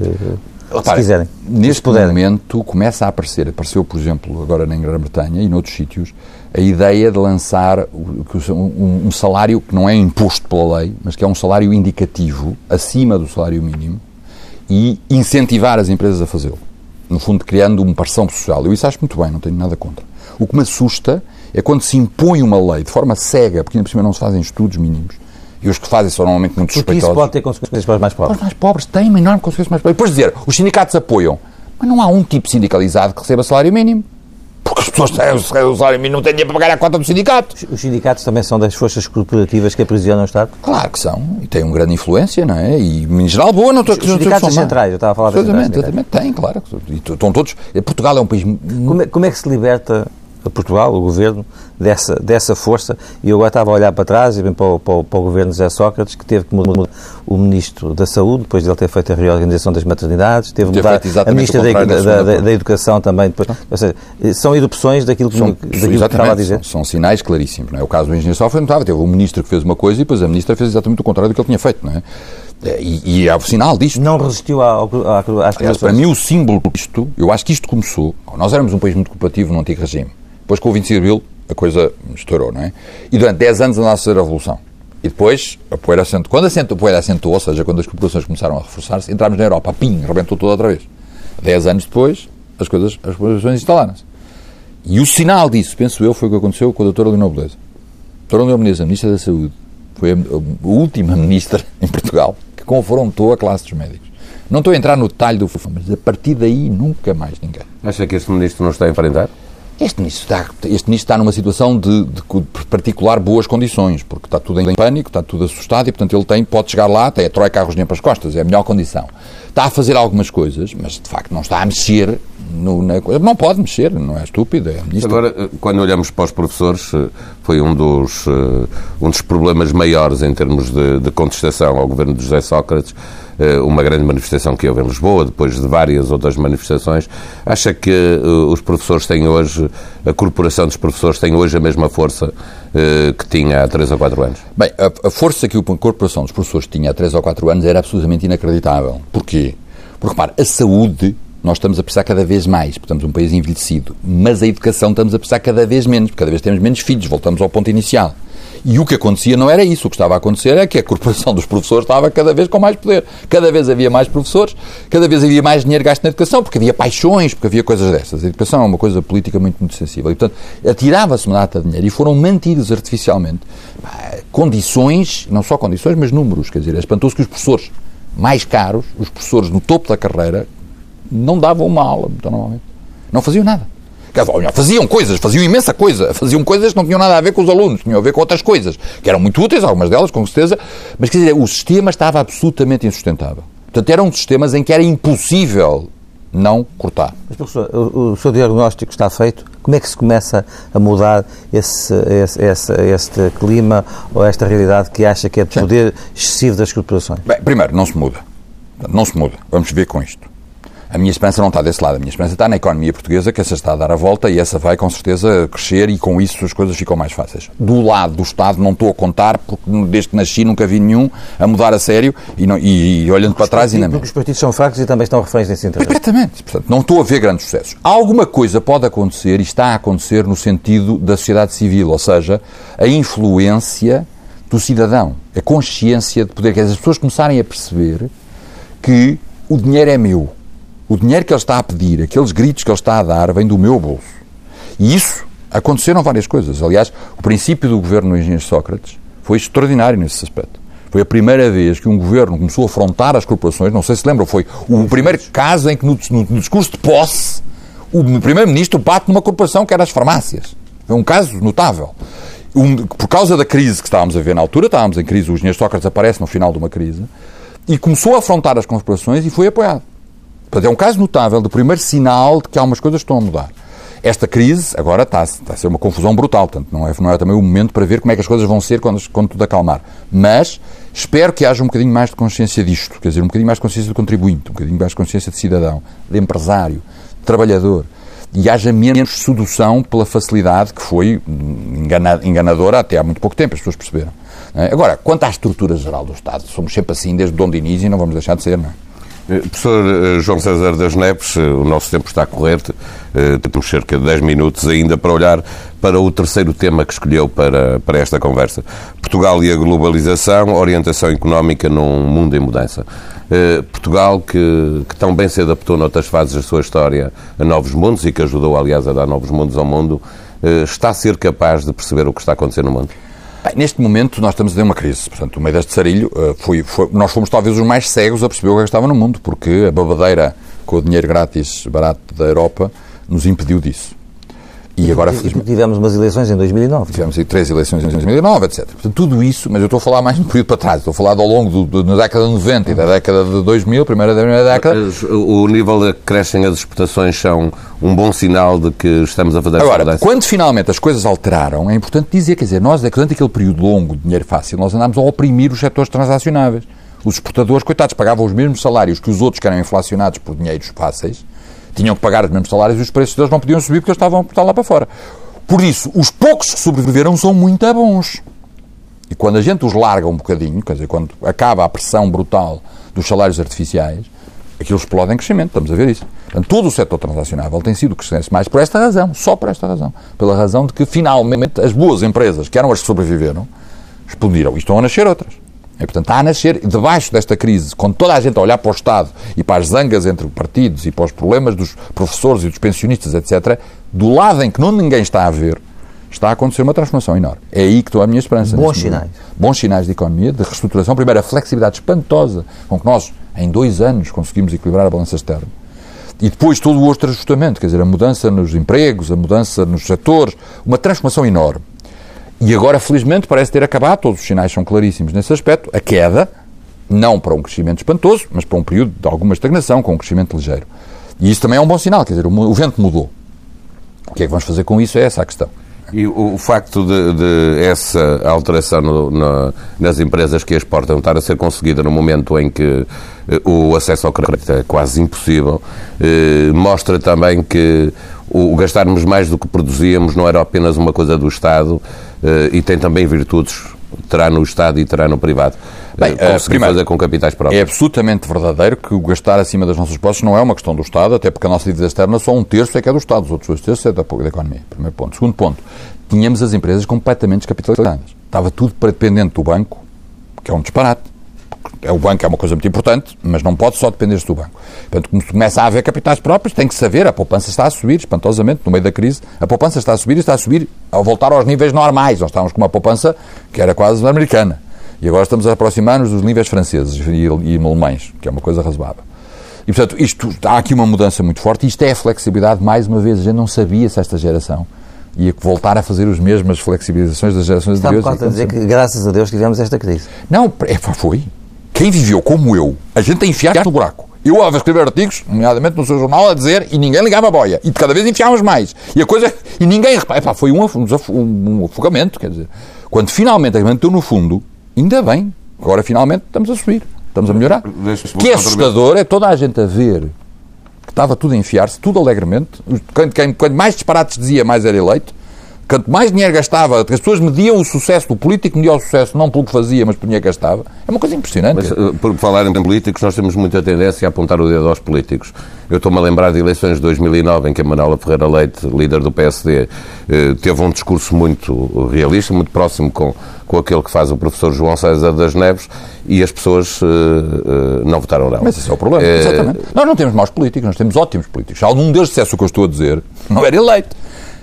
se quiserem. Neste momento começa a aparecer, apareceu, por exemplo, agora na Grã-Bretanha e noutros sítios, a ideia de lançar um, salário que não é imposto pela lei, mas que é um salário indicativo, acima do salário mínimo, e incentivar as empresas a fazê-lo. No fundo, criando uma pressão social. Eu isso acho muito bem, não tenho nada contra. O que me assusta é quando se impõe uma lei de forma cega, porque ainda por cima não se fazem estudos mínimos, e os que fazem são normalmente muito Porque suspeitosos. isso pode ter consequências para os mais Para pobres. os mais pobres tem uma enorme consequência mais pobres. Depois dizer, os sindicatos apoiam, mas não há um tipo sindicalizado que receba salário mínimo. Porque as pessoas têm o salário mínimo, não têm dinheiro para pagar a cota do sindicato. Os sindicatos também são das forças corporativas que aprisionam o Estado? Claro que são, e têm uma grande influência, não é? E, em geral, boa, não estou a dizer que sindicatos centrais, eu estava a falar das Exatamente, centrais exatamente, têm, claro. E estão todos. Portugal é um país. Como é, como é que se liberta Portugal, o governo, dessa, dessa força? E eu agora estava a olhar para trás, e bem para o, para, o, para o governo José Sócrates, que teve que mudar o ministro da Saúde, depois de ele ter feito a reorganização das maternidades, teve que mudar a ministra da, da da, da- Educação também. Depois, ou seja, são erupções daquilo que, São, daquilo que estava a dizer. São, são sinais claríssimos. Não é? O caso do engenheiro Sófra notava, teve um ministro que fez uma coisa e depois a ministra fez exatamente o contrário do que ele tinha feito. Não é? E, e é o sinal disto. Não resistiu às Aliás, para mim, o símbolo disto, eu acho que isto começou. Nós éramos um país muito cooperativo no antigo regime. Depois, com o 25 de Abril, a coisa estourou, não é? E durante 10 anos andámos a revolução. E depois, a poeira assentou. Quando a poeira assentou, ou seja, quando as corporações começaram a reforçar-se, entramos na Europa. Pim, rebentou tudo outra vez. 10 anos depois, as coisas, as corporações instalaram-se. E o sinal disso, penso eu, foi o que aconteceu com a doutora Leonor Beleza. A doutora Leonor Beleza, Ministra da Saúde, foi a, a última ministra em Portugal que confrontou a classe dos médicos. Não estou a entrar no detalhe do FUFA, mas a partir daí nunca mais ninguém. Acha que este ministro não está a enfrentar? Este ministro está, este ministro está numa situação de, de co- particular boas condições, porque está tudo em pânico, está tudo assustado e, portanto, ele tem, pode chegar lá, tem a troika a rosnha para as costas, é a melhor condição. Está a fazer algumas coisas, mas, de facto, não está a mexer no, na coisa. Não pode mexer, não é estúpido, é ministro. Agora, eh, quando olhamos para os professores, eh, foi um dos, eh, um dos problemas maiores em termos de, de contestação ao governo de José Sócrates, uma grande manifestação que houve em Lisboa, depois de várias outras manifestações. Acha que os professores têm hoje, a corporação dos professores tem hoje a mesma força que tinha há 3 ou 4 anos? Bem, a, a força que a corporação dos professores tinha há 3 ou 4 anos era absolutamente inacreditável. Porquê? Porque, repare, a saúde nós estamos a precisar cada vez mais, porque estamos um país envelhecido, mas a educação estamos a precisar cada vez menos, porque cada vez temos menos filhos, voltamos ao ponto inicial. E o que acontecia não era isso, o que estava a acontecer é que a corporação dos professores estava cada vez com mais poder. Cada vez havia mais professores, cada vez havia mais dinheiro gasto na educação, porque havia paixões, porque havia coisas dessas. A educação é uma coisa política muito, muito sensível. E, portanto, atirava-se uma data de dinheiro e foram mantidos artificialmente condições, não só condições, mas números. Quer dizer, é espantoso que os professores mais caros, os professores no topo da carreira, não davam uma aula, muito normalmente. Não faziam nada. Quer dizer, olha, Faziam coisas, faziam imensa coisa, faziam coisas que não tinham nada a ver com os alunos, tinham a ver com outras coisas, que eram muito úteis, algumas delas, com certeza, mas quer dizer, o sistema estava absolutamente insustentável. Portanto, eram sistemas em que era impossível não cortar. Mas, professor, o, o seu diagnóstico está feito. Como é que se começa a mudar esse, esse, esse, este clima ou esta realidade que acha que é de poder excessivo das corporações? Bem, primeiro, não se muda. Não se muda. Vamos ver com isto. A minha esperança não está desse lado. A minha esperança está na economia portuguesa, que essa está a dar a volta e essa vai, com certeza, crescer e com isso as coisas ficam mais fáceis. Do lado do Estado não estou a contar, porque desde que nasci nunca vi nenhum a mudar a sério e, não- e- e olhando para trás ainda Porque menos. os partidos são fracos e também estão reféns nesse interesse. Perfeitamente. Portanto, não estou a ver grandes sucessos. Alguma coisa pode acontecer e está a acontecer no sentido da sociedade civil, ou seja, a influência do cidadão, a consciência de poder. Quer dizer, as pessoas começarem a perceber que o dinheiro é meu. O dinheiro que ele está a pedir, aqueles gritos que ele está a dar, vem do meu bolso. E isso aconteceram várias coisas. Aliás, o princípio do governo do engenheiro Sócrates foi extraordinário nesse aspecto. Foi a primeira vez que um governo começou a afrontar as corporações, não sei se lembram, foi o primeiro caso em que no, no- no discurso de posse o primeiro-ministro bate numa corporação que era as farmácias. Foi um caso notável. Um- por causa da crise que estávamos a ver na altura, estávamos em crise, o engenheiro Sócrates aparece no final de uma crise, e começou a afrontar as corporações e foi apoiado. Portanto, é um caso notável do primeiro sinal de que algumas coisas estão a mudar. Esta crise agora está, está a ser uma confusão brutal, portanto, não é, não é também o momento para ver como é que as coisas vão ser quando, quando tudo acalmar. Mas espero que haja um bocadinho mais de consciência disto, quer dizer, um bocadinho mais de consciência do contribuinte, um bocadinho mais de consciência de cidadão, de empresário, de trabalhador. E haja menos sedução pela facilidade que foi engana- enganadora até há muito pouco tempo, as pessoas perceberam. é? Agora, quanto à estrutura geral do Estado, somos sempre assim desde Dom Diniz e não vamos deixar de ser, não é? Eh, Professor eh, João César das Neves, eh, o nosso tempo está a correr, temos cerca de 10 minutos ainda para olhar para o terceiro tema que escolheu para, para esta conversa. Portugal e a globalização, orientação económica num mundo em mudança. Portugal, que, que tão bem se adaptou noutras fases da sua história a novos mundos e que ajudou, aliás, a dar novos mundos ao mundo, está a ser capaz de perceber o que está a acontecer no mundo? Bem, neste momento nós estamos em uma crise. Portanto, o meio deste sarilho, uh, foi, foi, nós fomos talvez os mais cegos a perceber o que é estava no mundo, porque a babadeira com o dinheiro grátis barato da Europa nos impediu disso. E, agora, felizmente... Tivemos umas eleições em 2009. Tivemos três eleições em 2009, etc. Portanto, tudo isso, mas eu estou a falar mais no período para trás. Estou a falar ao longo do, do, da década de 90 e da década de 2000, primeira, primeira década. O nível de que crescem as exportações são um bom sinal de que estamos a fazer Agora, essa quando finalmente as coisas alteraram, é importante dizer, quer dizer, nós, durante aquele período longo de dinheiro fácil, nós andámos a oprimir os setores transacionáveis. Os exportadores, coitados, pagavam os mesmos salários que os outros que eram inflacionados por dinheiros fáceis, tinham que pagar os mesmos salários e os preços deles não podiam subir porque eles estavam a lá para fora. Por isso, os poucos que sobreviveram são muito bons. E quando a gente os larga um bocadinho, quer dizer, quando acaba a pressão brutal dos salários artificiais, aquilo explode em crescimento, estamos a ver isso. Portanto, todo o setor transacionável tem sido crescente mais por esta razão, só por esta razão. Pela razão de que, finalmente, as boas empresas, que eram as que sobreviveram, explodiram. E estão a nascer outras. E, portanto, está a nascer, debaixo desta crise, com toda a gente a olhar para o Estado e para as zangas entre partidos e para os problemas dos professores e dos pensionistas, etc., do lado em que não ninguém está a ver, está a acontecer uma transformação enorme. É aí que estou a minha esperança. Bons sinais. Bons sinais de economia, de reestruturação. Primeiro, a flexibilidade espantosa com que nós, em dois anos, conseguimos equilibrar a balança externa. E depois todo o outro ajustamento, quer dizer, a mudança nos empregos, a mudança nos setores, uma transformação enorme. E agora, felizmente, parece ter acabado, todos os sinais são claríssimos nesse aspecto, a queda, não para um crescimento espantoso, mas para um período de alguma estagnação, com um crescimento ligeiro. E isso também é um bom sinal, quer dizer, o vento mudou. O que é que vamos fazer com isso? É essa a questão. E o, facto de, de essa alteração no, no, nas empresas que exportam estar a ser conseguida no momento em que eh, o acesso ao crédito é quase impossível, eh, mostra também que o gastarmos mais do que produzíamos não era apenas uma coisa do Estado eh, e tem também virtudes, terá no Estado e terá no privado. Bem, uh, primeiro, fazer com capitais próprios. É absolutamente verdadeiro que o gastar acima das nossas posses não é uma questão do Estado, até porque a nossa dívida externa só um terço é que é do Estado, os outros dois terços é da, da economia. Primeiro ponto. Segundo ponto, tínhamos as empresas completamente descapitalizadas. Estava tudo dependente do banco, que é um disparate é, o banco é uma coisa muito importante, mas não pode só depender do banco. Portanto, como começa a haver capitais próprios, tem que saber, a poupança está a subir espantosamente no meio da crise, a poupança está a subir e está a subir ao voltar aos níveis normais. Nós estávamos com uma poupança que era quase americana. E agora estamos a aproximar-nos dos níveis franceses e, e alemães, que é uma coisa razoável. E, portanto, isto, há aqui uma mudança muito forte. Isto é a flexibilidade, mais uma vez, a gente não sabia se esta geração ia voltar a fazer as mesmas flexibilizações das gerações anteriores. Está a dizer que, graças a Deus, tivemos esta crise. Não, é, foi. Quem viveu como eu, a gente tem enfiado no buraco. Eu a escrever artigos, nomeadamente no seu jornal, a dizer e ninguém ligava a boia. E de cada vez enfiávamos mais. E a coisa. E ninguém. Epá, foi um, um, um afogamento, quer dizer. Quando finalmente a gente no fundo, ainda bem. Agora finalmente estamos a subir. Estamos a melhorar. O que é assustador é toda a gente a ver que estava tudo a enfiar-se, tudo alegremente. Quando, quando mais disparates dizia, mais era eleito. Quanto mais dinheiro gastava, as pessoas mediam o sucesso do político, mediam o sucesso não pelo que fazia, mas pelo dinheiro que gastava. É uma coisa impressionante. Mas, eh, por falar em políticos, nós temos muita tendência a apontar o dedo aos políticos. Eu estou-me a lembrar de eleições de 2009, em que a Manuela Ferreira Leite, líder do PSD, eh, teve um discurso muito realista, muito próximo com, com aquele que faz o professor João César das Neves, e as pessoas uh, não votaram não. Mas esse é o problema, exatamente. Nós não temos maus políticos, nós temos ótimos políticos. Se algum deles dissesse o que eu estou a dizer, não era eleito.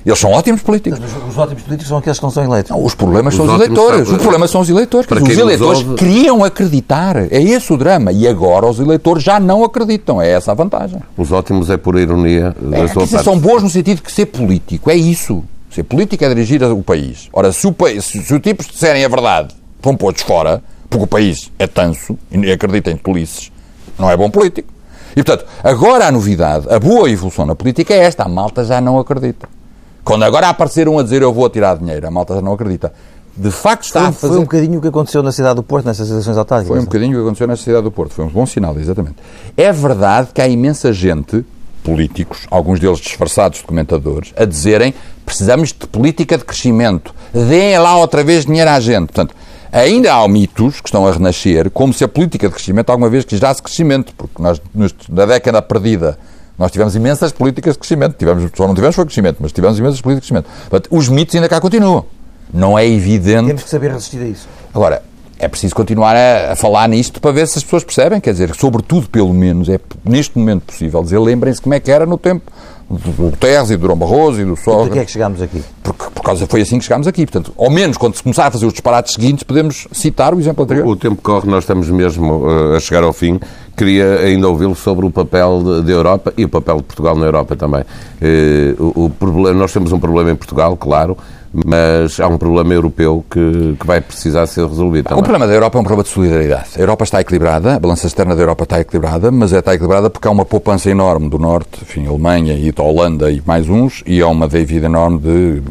Eles são ótimos políticos. Mas os ótimos políticos são aqueles que não são eleitos. Não, os problemas os são os eleitores. São... Os problemas são os eleitores. Para os eleitores ouve... queriam acreditar. É esse o drama. E agora os eleitores já não acreditam. É essa a vantagem. Os ótimos é por ironia da é, sua parte. São bons no sentido que ser político é isso. Ser político é dirigir o país. Ora, se o, país, se, se o tipos disserem a verdade, vão pôr-nos fora, porque o país é tanso e acreditem em polices, não é bom político. E, portanto, agora a novidade, a boa evolução na política é esta. A malta já não acredita. Quando agora aparecer um a dizer eu vou tirar dinheiro, a malta já não acredita. De facto está foi, a fazer... Foi um bocadinho o que aconteceu na cidade do Porto, nessas eleições autárquicas. Foi um bocadinho o que aconteceu na cidade do Porto. Foi um bom sinal, exatamente. É verdade que há imensa gente, políticos, alguns deles disfarçados de comentadores, a dizerem precisamos de política de crescimento. Deem lá outra vez dinheiro à gente. Portanto, ainda há mitos que estão a renascer, como se a política de crescimento alguma vez quisesse crescimento, porque nós, na década perdida nós tivemos imensas políticas de crescimento. Tivemos, só não tivemos foi crescimento, mas tivemos imensas políticas de crescimento. Portanto, os mitos ainda cá continuam. Não é evidente. Temos que saber resistir a isso. Agora, é preciso continuar a, a, falar nisto para ver se as pessoas percebem. Quer dizer, sobretudo, pelo menos, é neste momento possível dizer, lembrem-se como é que era no tempo do Guterres e do Durão Barroso e do Sol. Por que é que chegámos aqui? Porque, por causa, foi assim que chegámos aqui. Portanto, ao menos quando se começar a fazer os disparates seguintes, podemos citar o exemplo anterior. O, o tempo corre, nós estamos mesmo uh, a chegar ao fim. Queria ainda ouvi-lo sobre o papel da Europa e o papel de Portugal na Europa também. Uh, o, o problema, nós temos um problema em Portugal, claro, mas há um problema europeu que, que vai precisar ser resolvido também. O problema da Europa é um problema de solidariedade. A Europa está equilibrada, a balança externa da Europa está equilibrada, mas está equilibrada porque há uma poupança enorme do Norte, enfim, Alemanha e da Holanda e mais uns, e há uma dívida enorme de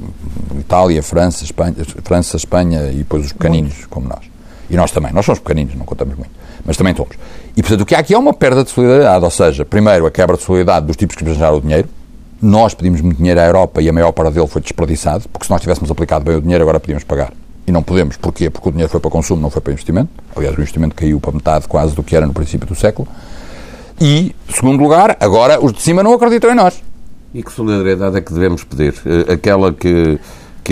Itália, França, Espanha, França, Espanha e depois os pequeninos, como nós. E nós também. Nós somos pequeninos, não contamos muito. Mas também somos. E, portanto, o que há aqui é uma perda de solidariedade. Ou seja, primeiro, a quebra de solidariedade dos tipos que arranjaram o dinheiro, nós pedimos muito dinheiro à Europa e a maior parte dele foi desperdiçado, porque se nós tivéssemos aplicado bem o dinheiro, agora podíamos pagar. E não podemos. Porquê? Porque o dinheiro foi para consumo, não foi para investimento. Aliás, o investimento caiu para metade quase do que era no princípio do século. E, segundo lugar, agora os de cima não acreditam em nós. E que solidariedade é que devemos pedir? Eh, aquela que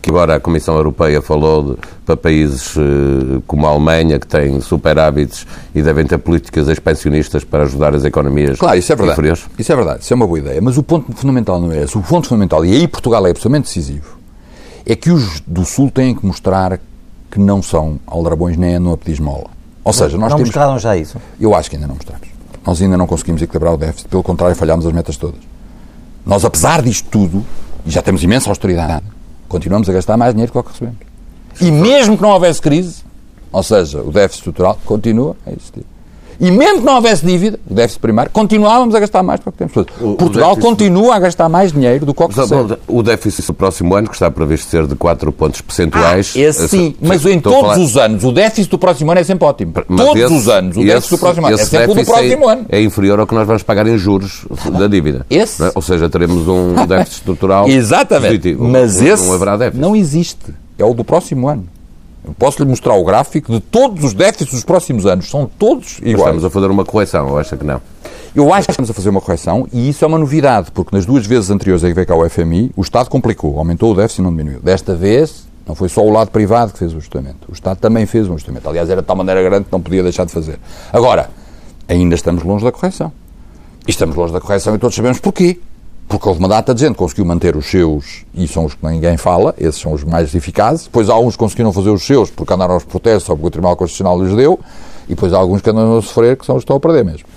que agora a Comissão Europeia falou de, para países uh, como a Alemanha, que têm superávites e devem ter políticas expansionistas para ajudar as economias Claro, isso é verdade. inferiores. Isso é verdade, isso é uma boa ideia. Mas o ponto fundamental não é esse. O ponto fundamental, e aí Portugal é absolutamente decisivo, é que os do Sul têm que mostrar que não são aldrabões nem andam a pedir esmola. Ou seja, nós não temos... mostraram já isso? Eu acho que ainda não mostramos. Nós ainda não conseguimos equilibrar o déficit, pelo contrário, falhámos as metas todas. Nós, apesar disto tudo, e já temos imensa austeridade, continuamos a gastar mais dinheiro do que recebemos. E mesmo que não houvesse crise, ou seja, o déficit estrutural continua a existir. E mesmo que não houvesse dívida, o déficit primário, continuávamos a gastar mais do que temos. Portugal déficit- continua a gastar mais dinheiro do que o que recebe. O déficit do próximo ano, que está previsto ser de 4 pontos percentuais. Ah, esse sim, mas em todos falar- os anos, o déficit do próximo ano é sempre ótimo. Mas todos esse- os anos, o esse- déficit do próximo ano é esse sempre o do déficit próximo é, ano. É inferior ao que nós vamos pagar em juros da dívida. Esse- é? Ou seja, teremos um déficit estrutural Exatamente. positivo. Mas não, esse não haverá déficit. não existe. É o do próximo ano. Eu posso lhe mostrar o gráfico de todos os déficits dos próximos anos. São todos Mas iguais. Estamos a fazer uma correção, eu acho que não. Eu acho que estamos a fazer uma correção e isso é uma novidade, porque nas duas vezes anteriores a que veio cá o FMI, o Estado complicou, aumentou o déficit e não diminuiu. Desta vez, não foi só o lado privado que fez o ajustamento. O Estado também fez um ajustamento. Aliás, era de tal maneira grande que não podia deixar de fazer. Agora, ainda estamos longe da correção. E estamos longe da correção e todos sabemos porquê. Porque houve uma data de gente que conseguiu manter os seus, e são os que ninguém fala, esses são os mais eficazes. Depois há uns que conseguiram fazer os seus porque andaram aos protestos ou porque o Tribunal Constitucional lhes deu. E depois há alguns que andam a sofrer que são os que estão a perder mesmo.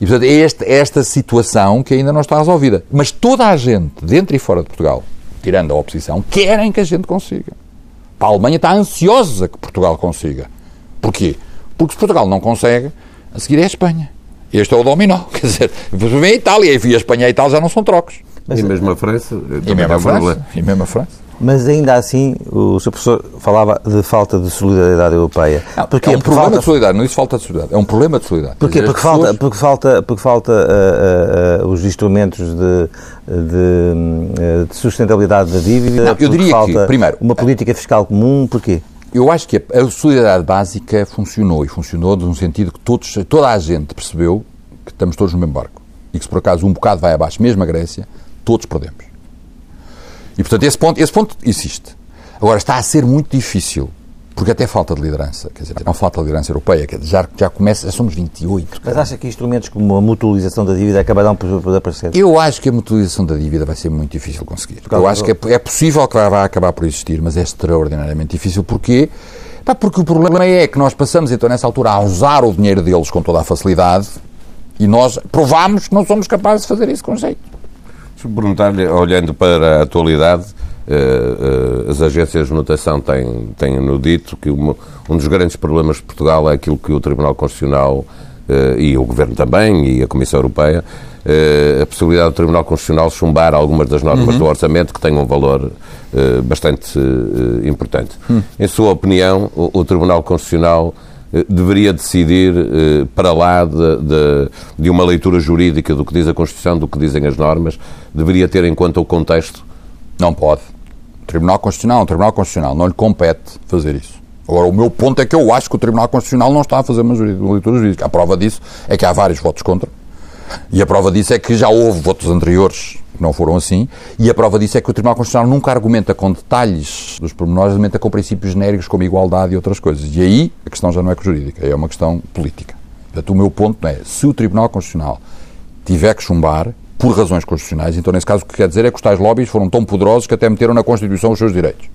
E, portanto, é este, é esta situação que ainda não está resolvida. Mas toda a gente, dentro e fora de Portugal, tirando a oposição, querem que a gente consiga. A Alemanha está ansiosa que Portugal consiga. Porquê? Porque se Portugal não consegue, a seguir é a Espanha. Este é o dominó. Quer dizer, depois vem a Itália e a Espanha e a Itália já não são trocos. e mesmo a França. E mesmo é a. França. E mesmo a França. Mas ainda assim, o Sr. Professor falava de falta de solidariedade europeia. Porquê? é um Porque problema falta- de solidariedade, não disse falta de solidariedade. É um problema de solidariedade. Porquê? Porque as falta, pessoas- porque falta, porque falta ah, ah, ah, os instrumentos de, de, de sustentabilidade da dívida. Não, eu porque diria que, falta primeiro, uma política fiscal comum. Porquê? Eu acho que a solidariedade básica funcionou e funcionou num sentido que todos, toda a gente percebeu que estamos todos no mesmo barco e que se por acaso um bocado vai abaixo, mesmo a Grécia, todos perdemos. E portanto esse ponto, esse ponto existe. Agora está a ser muito difícil, porque até falta de liderança, quer dizer, não falta de liderança europeia, quer dizer, já, já começa, já somos 28. Mas acha que instrumentos como a mutualização da dívida acabarão por, por aparecer? Eu acho que a mutualização da dívida vai ser muito difícil conseguir. Eu acho que é, é possível que vai acabar por existir, mas é extraordinariamente difícil. Porquê? Porque o problema é que nós passamos, então, nessa altura, a usar o dinheiro deles com toda a facilidade e nós provamos que não somos capazes de fazer isso com jeito. Deixa-me perguntar-lhe, olhando para a atualidade, as agências de notação têm, têm no dito que uma- um dos grandes problemas de Portugal é aquilo que o Tribunal Constitucional eh, e o Governo também e a Comissão Europeia, eh, a possibilidade do Tribunal Constitucional chumbar algumas das normas do orçamento que têm um valor eh, bastante eh, importante. Em sua opinião, o, o Tribunal Constitucional eh, deveria decidir eh, para lá de, de- de uma leitura jurídica do que diz a Constituição, do que dizem as normas, deveria ter em conta o contexto. Não pode. Tribunal Constitucional, o Tribunal Constitucional não lhe compete fazer isso. Agora, o meu ponto é que eu acho que o Tribunal Constitucional não está a fazer uma leitura jurídica. A prova disso é que há vários votos contra. E a prova disso é que já houve votos anteriores que não foram assim, e a prova disso é que o Tribunal Constitucional nunca argumenta com detalhes dos pormenores, argumenta com princípios genéricos como igualdade e outras coisas. E aí a questão já não é jurídica, é uma questão política. Portanto, o meu ponto é, se o Tribunal Constitucional tiver que chumbar, por razões constitucionais, então nesse caso o que quer dizer é que os tais lobbies foram tão poderosos que até meteram na Constituição os seus direitos.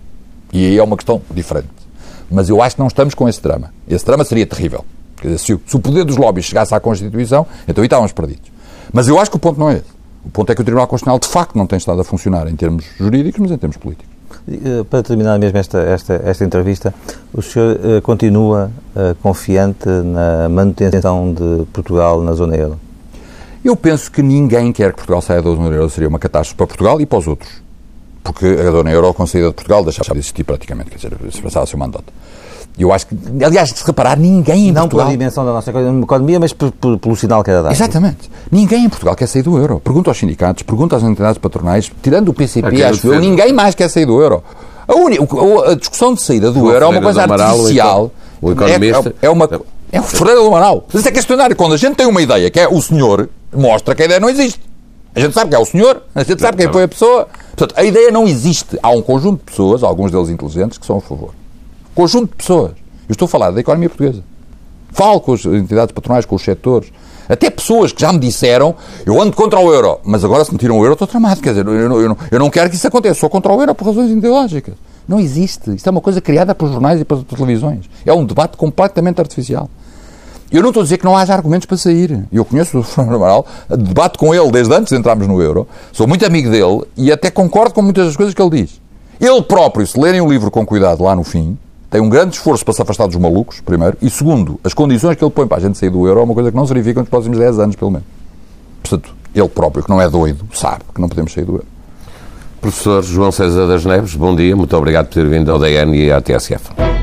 E aí é uma questão diferente. Mas eu acho que não estamos com esse drama. Esse drama seria terrível. Quer dizer, se o, poder dos lobbies chegasse à Constituição, então aí estávamos perdidos. Mas eu acho que o ponto não é esse. O ponto é que o Tribunal Constitucional de facto não tem estado a funcionar em termos jurídicos, mas em termos políticos. Eh, para terminar mesmo esta, esta, esta entrevista, o senhor uh, continua uh, confiante na manutenção de Portugal na zona euro? Eu penso que ninguém quer que Portugal saia da zona euro. Seria uma catástrofe para Portugal e para os outros. Porque a zona euro, com a saída de Portugal, deixava de existir praticamente, quer dizer, se passava o seu mandato. Eu acho que, aliás, se reparar, ninguém em Não Portugal... pela dimensão da nossa economia, mas por, por, pelo sinal que era dado. Exatamente. Ninguém em Portugal quer sair do euro. Pergunta aos sindicatos, pergunta às entidades patronais, tirando o PCP, acho eu, ninguém mais quer sair do euro. A, a discussão de saída do O euro é uma coisa Amaral, artificial. o economista- É, é uma... É o Ferreira do Amaral. Mas isso é questionário. Quando a gente tem uma ideia, que é o senhor, mostra que a ideia não existe. A gente sabe que é o senhor, a gente sabe quem foi a pessoa. Portanto, a ideia não existe. Há um conjunto de pessoas, alguns deles inteligentes, que são a favor. Conjunto de pessoas. Eu estou a falar da economia portuguesa. Falo com as entidades patronais, com os setores. Até pessoas que já me disseram, eu ando contra o euro, mas agora se me tiram o euro estou tramado. Quer dizer, eu não, eu não- eu não quero que isso aconteça. Sou contra o euro por razões ideológicas. Não existe. Isto é uma coisa criada pelos jornais e pelas televisões. É um debate completamente artificial. Eu não estou a dizer que não haja argumentos para sair. Eu conheço o Fernando Amaral, debato com ele desde antes de entrarmos no euro, sou muito amigo dele e até concordo com muitas das coisas que ele diz. Ele próprio, se lerem o livro com cuidado lá no fim, tem um grande esforço para se afastar dos malucos, primeiro, e segundo, as condições que ele põe para a gente sair do euro é uma coisa que não se verifica nos próximos 10 anos, pelo menos. Portanto, ele próprio, que não é doido, sabe que não podemos sair do euro. Professor João César das Neves, bom dia, muito obrigado por ter vindo ao DN e à TSF.